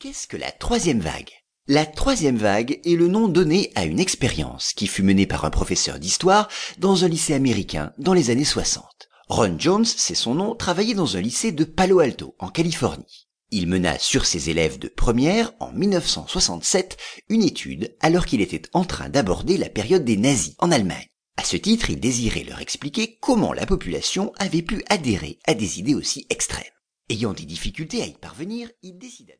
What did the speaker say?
Qu'est-ce que la troisième vague? La troisième vague est le nom donné à une expérience qui fut menée par un professeur d'histoire dans un lycée américain dans les années 60. Ron Jones, c'est son nom, travaillait dans un lycée de Palo Alto, en Californie. Il mena sur ses élèves de première, en 1967, une étude alors qu'il était en train d'aborder la période des nazis en Allemagne. À ce titre, il désirait leur expliquer comment la population avait pu adhérer à des idées aussi extrêmes. Ayant des difficultés à y parvenir, il décida